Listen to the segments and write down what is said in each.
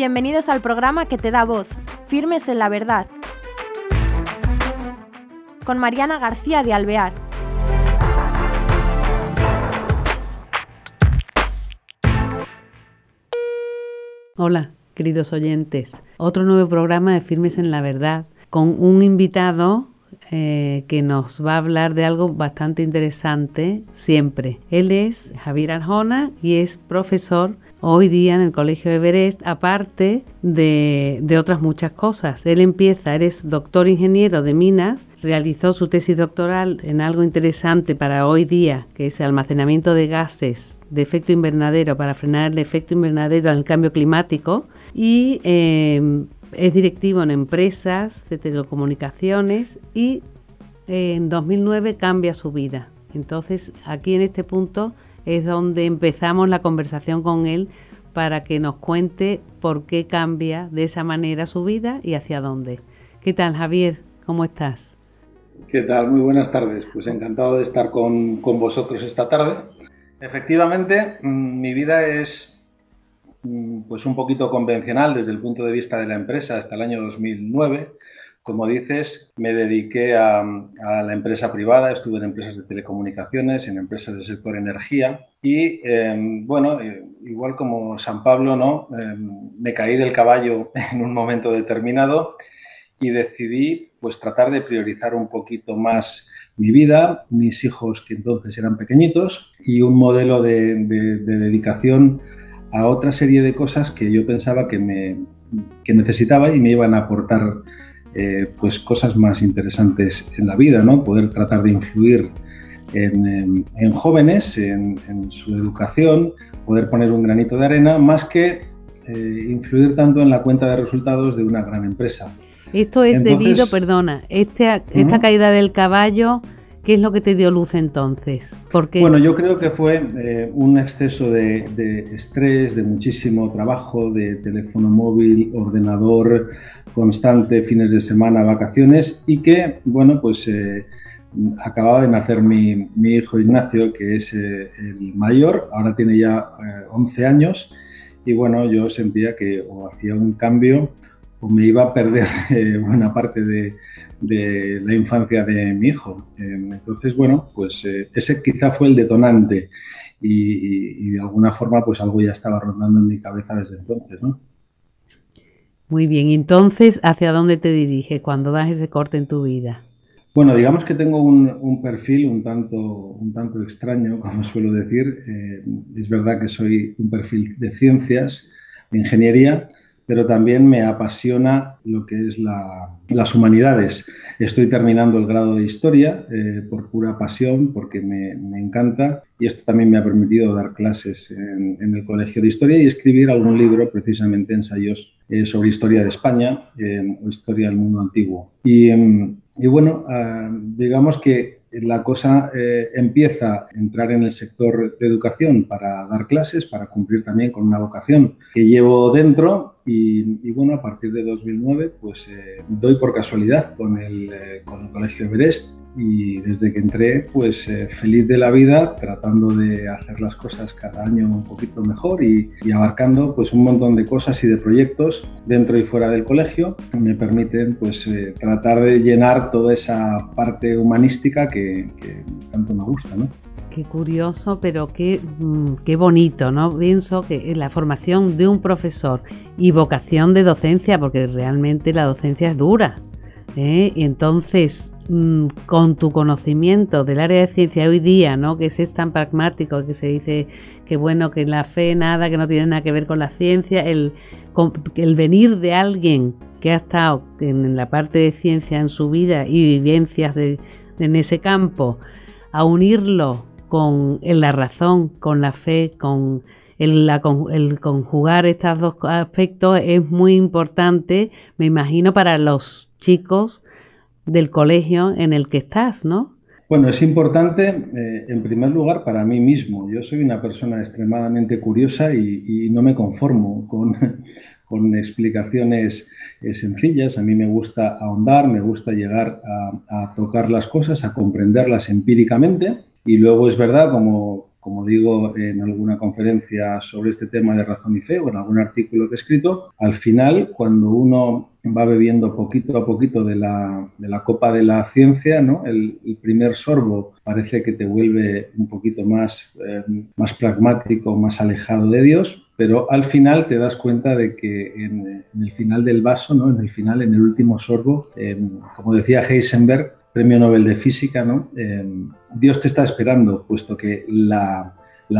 Bienvenidos al programa que te da voz, Firmes en la Verdad, con Mariana García de Alvear. Hola, queridos oyentes. Otro nuevo programa de Firmes en la Verdad con un invitado eh, que nos va a hablar de algo bastante interesante siempre. Él es Javier Arjona y es profesor hoy día en el Colegio Everest, aparte de, de, otras muchas cosas. Él empieza, eres doctor ingeniero de minas, realizó su tesis doctoral en algo interesante para hoy día, que es el almacenamiento de gases de efecto invernadero para frenar el efecto invernadero al cambio climático y eh, es directivo en empresas de telecomunicaciones y eh, en 2009 cambia su vida. Entonces, aquí en este punto es donde empezamos la conversación con él para que nos cuente por qué cambia de esa manera su vida y hacia dónde. ¿Qué tal, Javier? ¿Cómo estás? ¿Qué tal? Muy buenas tardes. Pues encantado de estar con, con vosotros esta tarde. Efectivamente, mm, mi vida es Mm, pues un poquito convencional desde el punto de vista de la empresa hasta el año 2009. Como dices, me dediqué a, la empresa privada, estuve en empresas de telecomunicaciones, en empresas del sector energía y, em, bueno, eh, igual como San Pablo, ¿no? Em, me caí del caballo en un momento determinado y decidí pues tratar de priorizar un poquito más mi vida, mis hijos que entonces eran pequeñitos y un modelo de, de dedicación a otra serie de cosas que yo pensaba que, me, necesitaba y me iban a aportar eh, pues cosas más interesantes en la vida, ¿no? Poder tratar de influir en, jóvenes, en, su educación, poder poner un granito de arena, más que eh, influir tanto en la cuenta de resultados de una gran empresa. Esto es debido, perdona, este, esta caída del caballo ¿Qué es lo que te dio luz entonces? Bueno, yo creo que fue eh, un exceso de, estrés, de muchísimo trabajo, de teléfono móvil, ordenador constante, fines de semana, vacaciones y que, bueno, pues eh, acababa de nacer mi, hijo Ignacio, que es eh, el mayor, ahora tiene ya 11 años y bueno, yo sentía que o hacía un cambio o me iba a perder buena parte de, de la infancia de mi hijo. Em, entonces, bueno, pues eh, ese quizá fue el detonante y, de alguna forma pues algo ya estaba rondando en mi cabeza desde entonces, ¿no? Muy bien, entonces, ¿hacia dónde te diriges cuando das ese corte en tu vida? Bueno, digamos que tengo un, perfil un tanto, un tanto extraño, como suelo decir. Eh, es verdad que soy un perfil de ciencias, de ingeniería, pero también me apasiona lo que es las humanidades. Estoy terminando el grado de historia eh, por pura pasión, porque me, encanta, y esto también me ha permitido dar clases en, el Colegio de Historia y escribir algún libro, precisamente ensayos eh, sobre historia de España eh, o historia del mundo antiguo. Y, em, bueno, ah, digamos que la cosa eh, empieza a entrar en el sector de educación para dar clases, para cumplir también con una vocación que llevo dentro y, bueno, a partir de 2009 pues eh, doy por casualidad con el, eh, con el Colegio Everest y desde que entré, pues eh, feliz de la vida, tratando de hacer las cosas cada año un poquito mejor y, abarcando pues un montón de cosas y de proyectos dentro y fuera del colegio que me permiten pues eh, tratar de llenar toda esa parte humanística que, tanto me gusta, ¿no? Qué curioso, pero qué, mm, qué bonito, ¿no? Pienso que la formación de un profesor y vocación de docencia, porque realmente la docencia es dura, ¿eh? y entonces Mm, con tu conocimiento del área de ciencia hoy día, ¿no? que es tan pragmático, que se dice que bueno, que la fe nada, que no tiene nada que ver con la ciencia, el, el venir de alguien que ha estado en la parte de ciencia en su vida y vivencias de, en ese campo, a unirlo con la razón, con la fe, con el, conjugar estos dos aspectos es muy importante, me imagino, para los chicos del colegio en el que estás, ¿no? Bueno, es importante, eh, en primer lugar, para mí mismo. Yo soy una persona extremadamente curiosa y, no me conformo con, con explicaciones eh, sencillas. A mí me gusta ahondar, me gusta llegar a, tocar las cosas, a comprenderlas empíricamente. Y luego es verdad, como, como digo en alguna conferencia sobre este tema de razón y fe o en algún artículo que he escrito, al final, cuando uno va bebiendo poquito a poquito de la, copa de la ciencia, ¿no? el, primer sorbo parece que te vuelve un poquito más, eh, más pragmático, más alejado de Dios, pero al final te das cuenta de que en, el final del vaso, ¿no? en el final, en el último sorbo, eh, como decía Heisenberg, premio Nobel de Física, ¿no? Eh, Dios te está esperando, puesto que la,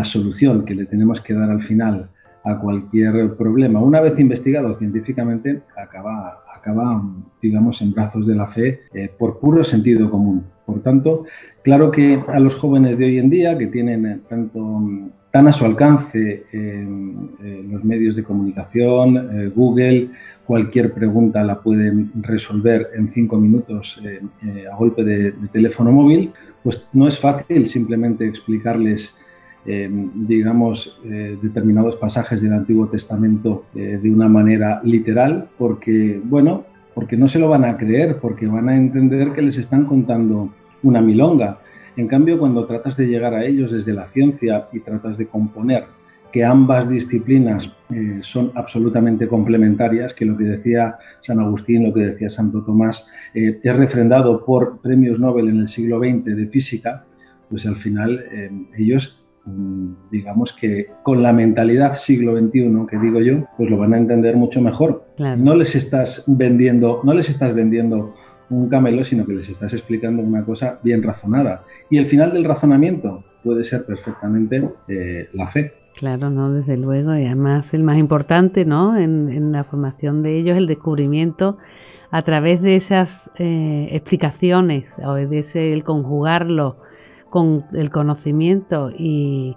solución que le tenemos que dar al final a cualquier problema, una vez investigado científicamente, acaba, acaba digamos, en brazos de la fe eh, por puro sentido común. Por tanto, claro que a los jóvenes de hoy en día, que tienen tanto tan a su alcance los medios de comunicación, eh, Google, cualquier pregunta la pueden resolver en cinco minutos eh, eh, a golpe de, teléfono móvil, pues no es fácil simplemente explicarles, digamos, determinados pasajes del Antiguo Testamento de una manera literal, porque, bueno, porque no se lo van a creer, porque van a entender que les están contando una milonga. En cambio, cuando tratas de llegar a ellos desde la ciencia y tratas de componer que ambas disciplinas eh, son absolutamente complementarias, que lo que decía San Agustín, lo que decía Santo Tomás, eh, es refrendado por premios Nobel en el siglo XX de física, pues al final eh, ellos, mm, digamos que con la mentalidad siglo XXI, que digo yo, pues lo van a entender mucho mejor. No les estás vendiendo, no les estás vendiendo un camelo, sino que les estás explicando una cosa bien razonada. Y el final del razonamiento puede ser perfectamente eh, la fe. Claro, no, desde luego, y además el más importante, ¿no? En, la formación de ellos, el descubrimiento a través de esas eh, explicaciones, o de ese, el conjugarlo con el conocimiento y,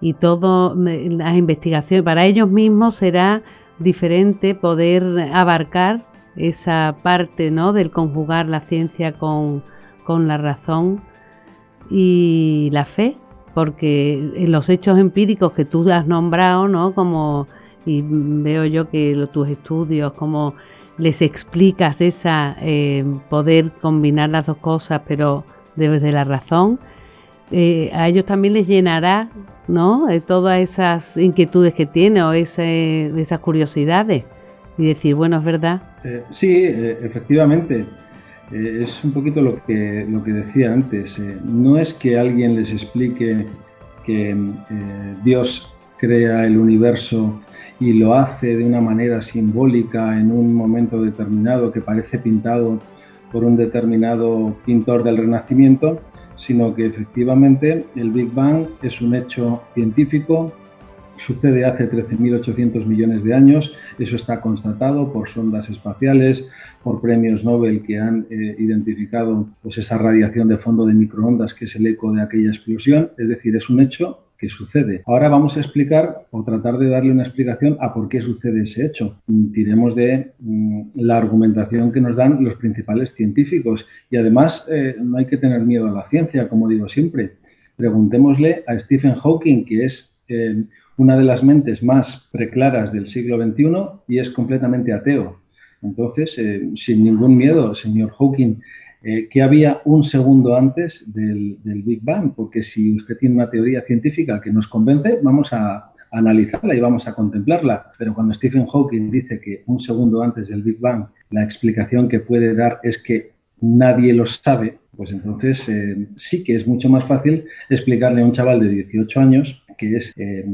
y todas las investigaciones, para ellos mismos será diferente poder abarcar esa parte ¿no? del conjugar la ciencia con, la razón y la fe, porque en los hechos empíricos que tú has nombrado, ¿no? Como, y veo yo que tus estudios, como les explicas esa eh, poder combinar las dos cosas, pero desde la razón, eh, a ellos también les llenará, ¿no? De todas esas inquietudes que tiene o ese, esas curiosidades y decir, bueno, es verdad. Eh, sí, eh, efectivamente. Eh, es un poquito lo que, lo que decía antes. no es que alguien les explique que Dios crea el universo y lo hace de una manera simbólica en un momento determinado que parece pintado por un determinado pintor del Renacimiento, sino que efectivamente el Big Bang es un hecho científico sucede hace 13.800 millones de años. Eso está constatado por sondas espaciales, por premios Nobel que han eh, identificado pues, esa radiación de fondo de microondas que es el eco de aquella explosión. Es decir, es un hecho que sucede. Ahora vamos a explicar o tratar de darle una explicación a por qué sucede ese hecho. Tiremos de mm, la argumentación que nos dan los principales científicos. Y además eh, no hay que tener miedo a la ciencia, como digo siempre. Preguntémosle a Stephen Hawking, que es una de las mentes más preclaras del siglo XXI y es completamente ateo. Entonces, eh, sin ningún miedo, señor Hawking, eh, ¿qué había un segundo antes del, Big Bang? Porque si usted tiene una teoría científica que nos convence, vamos a analizarla y vamos a contemplarla. Pero cuando Stephen Hawking dice que un segundo antes del Big Bang, la explicación que puede dar es que nadie lo sabe, pues entonces eh, sí que es mucho más fácil explicarle a un chaval de 18 años que, es, eh,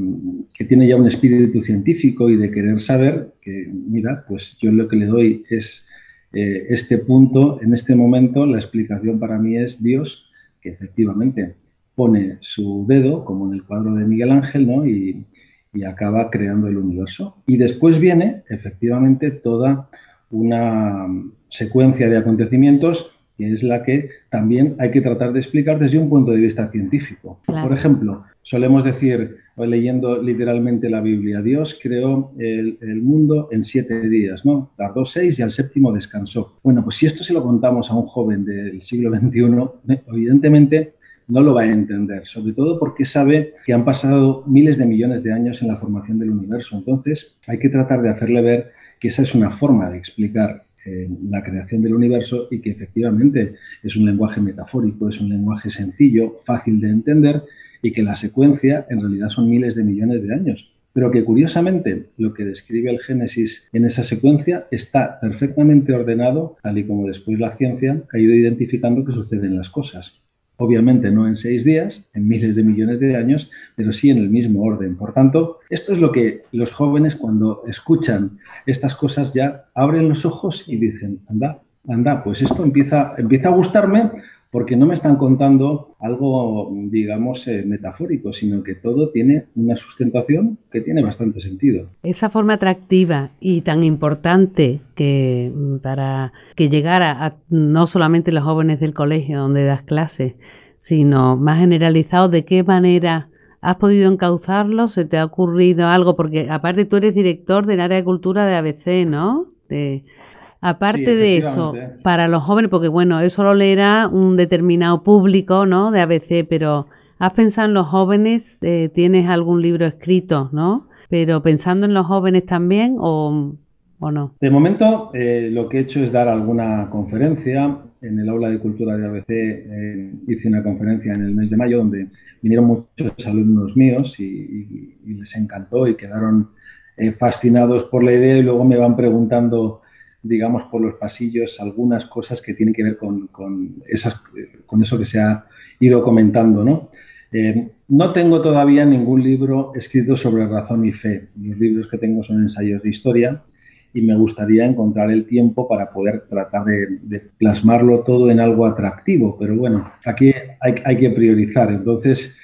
que tiene ya un espíritu científico y de querer saber que, mira, pues yo lo que le doy es eh, este punto, en este momento la explicación para mí es Dios, que efectivamente pone su dedo, como en el cuadro de Miguel Ángel, ¿no? y, y acaba creando el universo. Y después viene, efectivamente, toda una secuencia de acontecimientos que es la que también hay que tratar de explicar desde un punto de vista científico. Por ejemplo, solemos decir, leyendo literalmente la Biblia, Dios creó el, mundo en siete días, ¿no? Tardó seis y al séptimo descansó. Bueno, pues si esto se lo contamos a un joven del siglo XXI, evidentemente no lo va a entender, sobre todo porque sabe que han pasado miles de millones de años en la formación del universo. Entonces, hay que tratar de hacerle ver que esa es una forma de explicar eh, la creación del universo y que efectivamente es un lenguaje metafórico, es un lenguaje sencillo, fácil de entender y que la secuencia en realidad son miles de millones de años. Pero que curiosamente lo que describe el Génesis en esa secuencia está perfectamente ordenado, tal y como después la ciencia ha ido identificando que suceden las cosas. Obviamente no en seis días, en miles de millones de años, pero sí en el mismo orden. Por tanto, esto es lo que los jóvenes cuando escuchan estas cosas ya abren los ojos y dicen, anda, anda, pues esto empieza, empieza a gustarme porque no me están contando algo, digamos, eh, metafórico, sino que todo tiene una sustentación que tiene bastante sentido. Esa forma atractiva y tan importante que mm, para que llegara a no solamente los jóvenes del colegio donde das clases, sino más generalizado, ¿de qué manera has podido encauzarlo? ¿Se te ha ocurrido algo? Porque aparte tú eres director del área de cultura de ABC, ¿no? Aparte de eso, para los jóvenes, porque bueno, eso lo leerá un determinado público, ¿no? De ABC, pero ¿has pensado en los jóvenes? Eh, ¿Tienes algún libro escrito, ¿no? Pero pensando en los jóvenes también o, o no. De momento, eh, lo que he hecho es dar alguna conferencia. En el aula de cultura de ABC eh, hice una conferencia en el mes de mayo donde vinieron muchos alumnos míos y, y les encantó y quedaron fascinados por la idea y luego me van preguntando digamos, por los pasillos algunas cosas que tienen que ver con, esas, con eso que se ha ido comentando, ¿no? Eh, no tengo todavía ningún libro escrito sobre razón y fe. Los libros que tengo son ensayos de historia y me gustaría encontrar el tiempo para poder tratar de, plasmarlo todo en algo atractivo. Pero bueno, aquí hay, que priorizar. Entonces,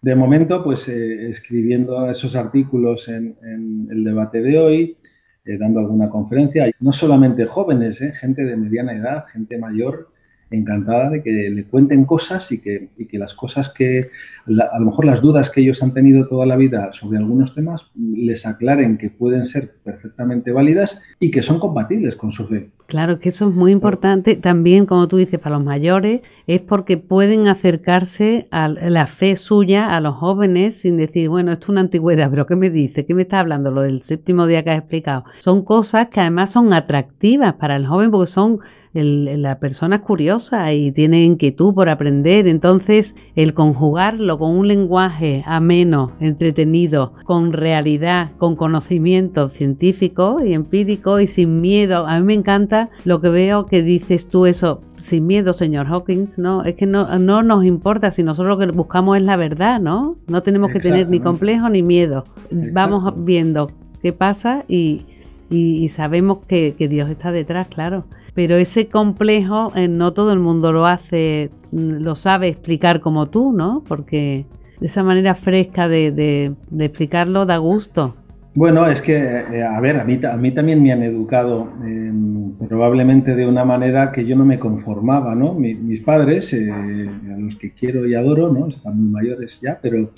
de momento, pues eh, escribiendo esos artículos en, en el debate de hoy, eh, dando alguna conferencia. No solamente jóvenes, eh, gente de mediana edad, gente mayor, encantada de que le cuenten cosas y que, que las cosas que, a lo mejor las dudas que ellos han tenido toda la vida sobre algunos temas, les aclaren que pueden ser perfectamente válidas y que son compatibles con su fe. Claro que eso es muy importante. También, como tú dices, para los mayores, es porque pueden acercarse a la fe suya a los jóvenes sin decir, bueno, esto es una antigüedad, pero ¿qué me dice? ¿Qué me está hablando? Lo del séptimo día que has explicado. Son cosas que además son atractivas para el joven porque son la persona es curiosa y tiene inquietud por aprender, entonces el conjugarlo con un lenguaje ameno, entretenido, con realidad, con conocimiento científico y empírico y sin miedo, a mí me encanta lo que veo que dices tú eso, sin miedo, señor Hawkins, ¿no? Es que no, no nos importa si nosotros lo que buscamos es la verdad, ¿no? No tenemos que tener ni complejo ni miedo. Vamos viendo qué pasa y, y, sabemos que, que Dios está detrás, claro pero ese complejo eh, no todo el mundo lo hace, mm, lo sabe explicar como tú, ¿no? Porque de esa manera fresca de, explicarlo da gusto. Bueno, es que, eh, a ver, a mí, a mí también me han educado em, probablemente de una manera que yo no me conformaba, ¿no? mis padres, eh, a los que quiero y adoro, ¿no? Están muy mayores ya, pero,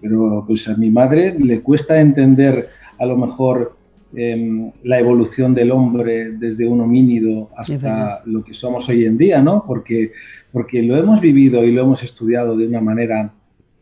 pero pues a mi madre le cuesta entender a lo mejor Em, la evolución del hombre desde un homínido hasta lo que somos hoy en día, ¿no? Porque, porque lo hemos vivido y lo hemos estudiado de una manera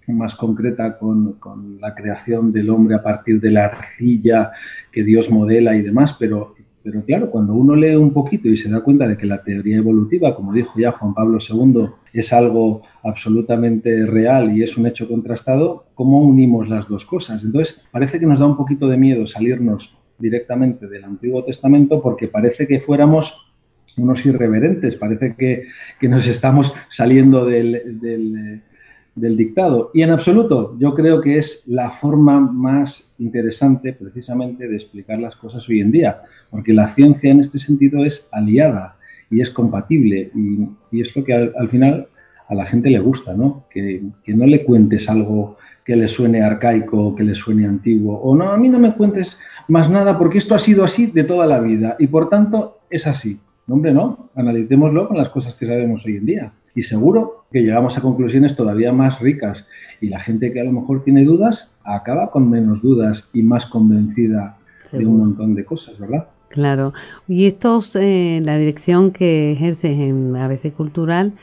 más concreta con, con, la creación del hombre a partir de la arcilla que Dios modela y demás, pero, pero claro, cuando uno lee un poquito y se da cuenta de que la teoría evolutiva, como dijo ya Juan Pablo II, es algo absolutamente real y es un hecho contrastado, ¿cómo unimos las dos cosas? Entonces, parece que nos da un poquito de miedo salirnos directamente del Antiguo Testamento porque parece que fuéramos unos irreverentes, parece que, nos estamos saliendo del, del, dictado. Y en absoluto, yo creo que es la forma más interesante precisamente de explicar las cosas hoy en día, porque la ciencia en este sentido es aliada y es compatible y, es lo que al, final a la gente le gusta, ¿no? Que, que no le cuentes algo que le suene arcaico, que le suene antiguo, o no, a mí no me cuentes más nada porque esto ha sido así de toda la vida y por tanto es así. No, hombre, no, analicémoslo con las cosas que sabemos hoy en día y seguro que llegamos a conclusiones todavía más ricas y la gente que a lo mejor tiene dudas acaba con menos dudas y más convencida de un montón de cosas, ¿verdad? Claro. Y esto es eh, la dirección que ejerces en ABC Cultural,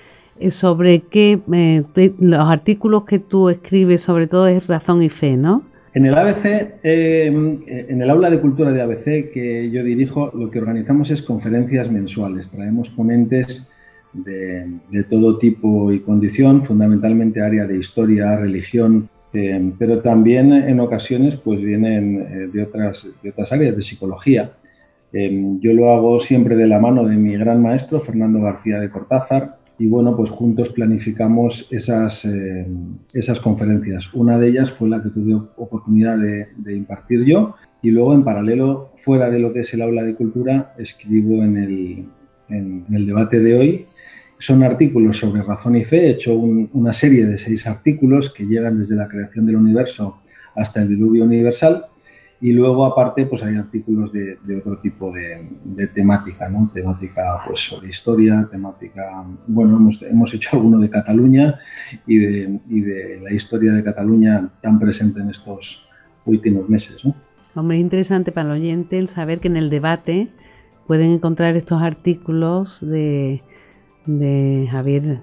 sobre qué, eh, los artículos que tú escribes sobre todo es razón y fe, ¿no? En el ABC, eh, en el aula de cultura de ABC que yo dirijo, lo que organizamos es conferencias mensuales. Traemos ponentes de, todo tipo y condición, fundamentalmente área de historia, religión, eh, pero también en ocasiones pues vienen eh, de, otras, de otras áreas, de psicología. yo lo hago siempre de la mano de mi gran maestro, Fernando García de Cortázar, y bueno, pues juntos planificamos esas, eh, esas conferencias. Una de ellas fue la que tuve oportunidad de, impartir yo y luego en paralelo, fuera de lo que es el aula de cultura, escribo en el, en, el debate de hoy. Son artículos sobre razón y fe. He hecho una serie de seis artículos que llegan desde la creación del universo hasta el diluvio universal y luego, aparte, pues hay artículos de, otro tipo de, temática, ¿no? Temática pues, sobre historia, temática... Bueno, hemos, hecho alguno de Cataluña y de, y de, la historia de Cataluña tan presente en estos últimos meses, ¿no? Hombre, es interesante para el oyente el saber que en el debate pueden encontrar estos artículos de, de Javier,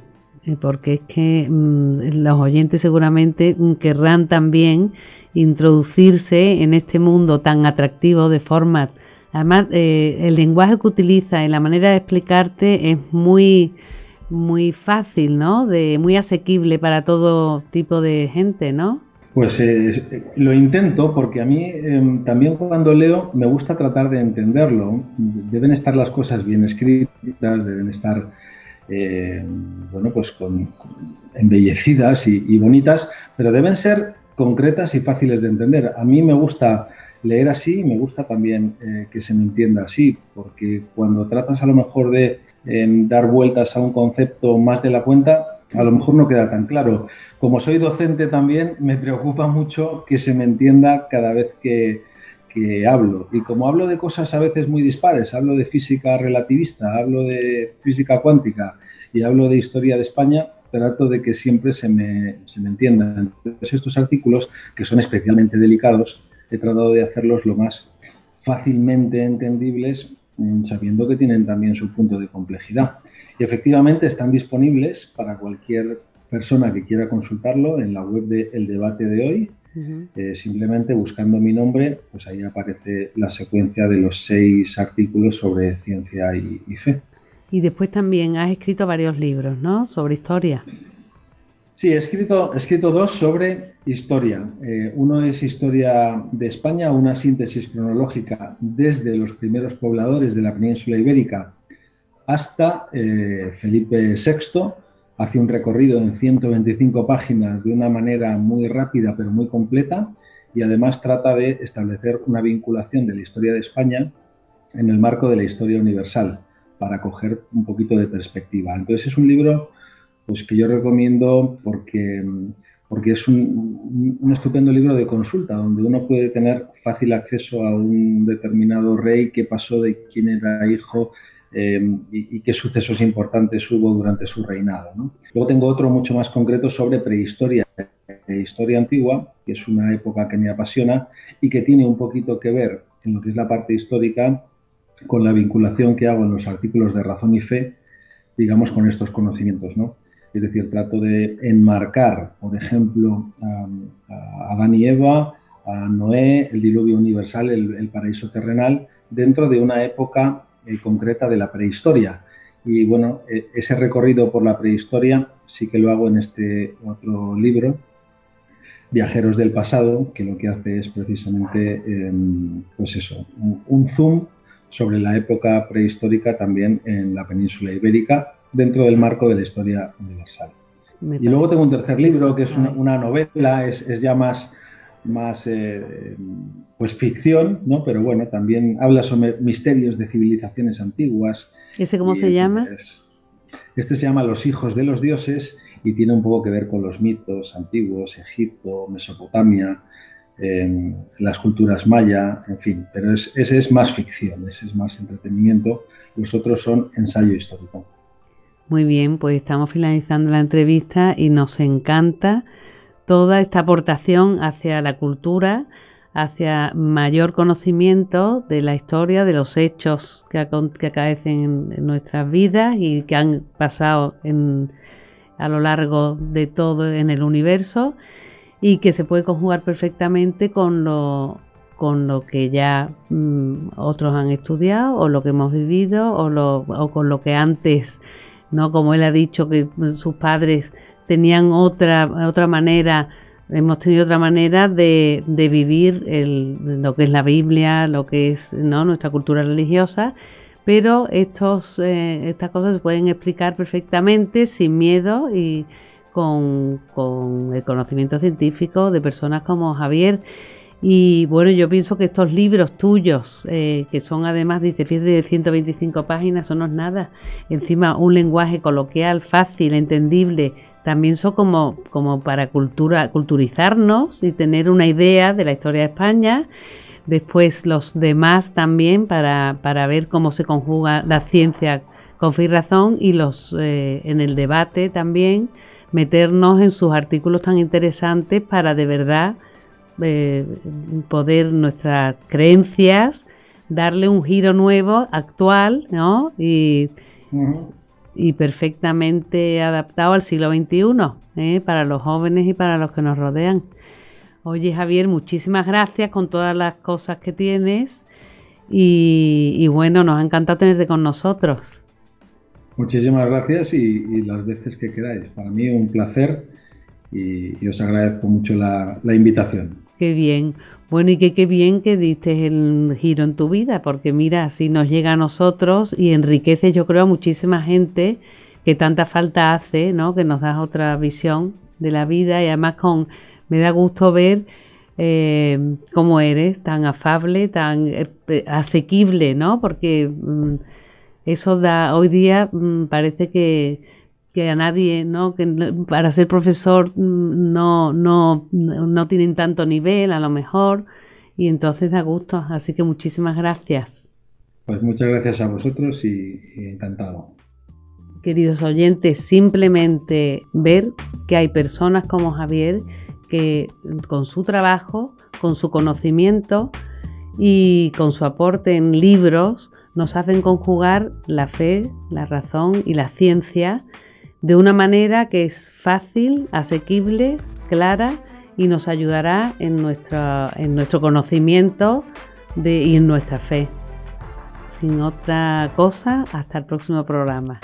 porque es que mm, los oyentes seguramente querrán también introducirse en este mundo tan atractivo de forma... Además, eh, el lenguaje que utiliza y la manera de explicarte es muy, muy fácil, ¿no? De, muy asequible para todo tipo de gente, ¿no? Pues eh, lo intento porque a mí em, también cuando leo me gusta tratar de entenderlo. Deben estar las cosas bien escritas, deben estar eh, bueno, pues con, embellecidas y, bonitas, pero deben ser concretas y fáciles de entender. A mí me gusta leer así y me gusta también eh, que se me entienda así, porque cuando tratas a lo mejor de dar vueltas a un concepto más de la cuenta, a lo mejor no queda tan claro. Como soy docente también, me preocupa mucho que se me entienda cada vez que, que hablo. Y como hablo de cosas a veces muy dispares, hablo de física relativista, hablo de física cuántica y hablo de historia de España, trato de que siempre se me, se me entiendan. Entonces, estos artículos, que son especialmente delicados, he tratado de hacerlos lo más fácilmente entendibles, mm, sabiendo que tienen también su punto de complejidad. Y efectivamente están disponibles para cualquier persona que quiera consultarlo en la web de El Debate de hoy. Eh, simplemente buscando mi nombre, pues ahí aparece la secuencia de los seis artículos sobre ciencia y fe. Y después también has escrito varios libros, ¿no? Sobre historia. Sí, he escrito, he escrito dos sobre historia. Eh, uno es Historia de España, una síntesis cronológica desde los primeros pobladores de la península ibérica hasta eh, Felipe VI. Hace un recorrido en 125 páginas de una manera muy rápida pero muy completa y además trata de establecer una vinculación de la historia de España en el marco de la historia universal para coger un poquito de perspectiva. Entonces es un libro pues, que yo recomiendo porque, porque es un, estupendo libro de consulta, donde uno puede tener fácil acceso a un determinado rey, qué pasó, de quién era hijo, eh, y, qué sucesos importantes hubo durante su reinado. Luego tengo otro mucho más concreto sobre prehistoria historia antigua, que es una época que me apasiona y que tiene un poquito que ver en lo que es la parte histórica con la vinculación que hago en los artículos de razón y fe, digamos, con estos conocimientos, ¿no? Es decir, trato de enmarcar, por ejemplo, a, Adán y Eva, a Noé, el diluvio universal, el, paraíso terrenal, dentro de una época eh, concreta de la prehistoria. Y bueno, e, ese recorrido por la prehistoria sí que lo hago en este otro libro, Viajeros del pasado, que lo que hace es precisamente, em, pues eso, un zoom sobre la época prehistórica también en la península ibérica dentro del marco de la historia universal. y luego tengo un tercer libro que es una, novela, es, ya más, más eh, pues ficción, ¿no? pero bueno, también habla sobre misterios de civilizaciones antiguas. ¿Ese cómo se llama? Este se llama Los hijos de los dioses y tiene un poco que ver con los mitos antiguos, Egipto, Mesopotamia, las culturas maya, en fin, pero ese es más ficción, ese es más entretenimiento, los otros son ensayo histórico. Muy bien, pues estamos finalizando la entrevista y nos encanta toda esta aportación hacia la cultura, hacia mayor conocimiento de la historia, de los hechos que, acaecen en, nuestras vidas y que han pasado a lo largo de todo en el universo y que se puede conjugar perfectamente con lo, con lo que ya mm, otros han estudiado o lo que hemos vivido o, lo, o con lo que antes, ¿no? Como él ha dicho que sus padres tenían otra, otra manera, hemos tenido otra manera de, de vivir lo que es la Biblia, lo que es nuestra cultura religiosa, pero estos, eh, estas cosas se pueden explicar perfectamente sin miedo y con, con el conocimiento científico de personas como Javier. Y bueno, yo pienso que estos libros tuyos, eh, que son además, dice, de 125 páginas, son no es nada. Encima, un lenguaje coloquial, fácil, entendible, también son como, como para cultura, culturizarnos y tener una idea de la historia de España. Después los demás también para, para ver cómo se conjuga la ciencia con fe y razón y los eh, en el debate también meternos en sus artículos tan interesantes para de verdad eh, poder nuestras creencias darle un giro nuevo, actual, ¿no? Y, y perfectamente adaptado al siglo XXI, ¿eh? para los jóvenes y para los que nos rodean. Oye, Javier, muchísimas gracias con todas las cosas que tienes y, bueno, nos ha encantado tenerte con nosotros. Muchísimas gracias y, las veces que queráis. Para mí un placer y, os agradezco mucho la, invitación. Qué bien. Bueno, y que qué bien que diste el giro en tu vida, porque mira, así nos llega a nosotros y enriquece, yo creo, a muchísima gente que tanta falta hace, ¿no? Que nos das otra visión de la vida y además con me da gusto ver eh, cómo eres, tan afable, tan eh, asequible, ¿no? Porque mm, eso da, hoy día mm, parece que, a nadie, ¿no? Que para ser profesor no, no, no tienen tanto nivel, a lo mejor, y entonces da gusto. Así que muchísimas gracias. Pues muchas gracias a vosotros y, encantado. Queridos oyentes, simplemente ver que hay personas como Javier que con su trabajo, con su conocimiento y con su aporte en libros, nos hacen conjugar la fe, la razón y la ciencia de una manera que es fácil, asequible, clara y nos ayudará en, en nuestro conocimiento y en nuestra fe. Sin otra cosa, hasta el próximo programa.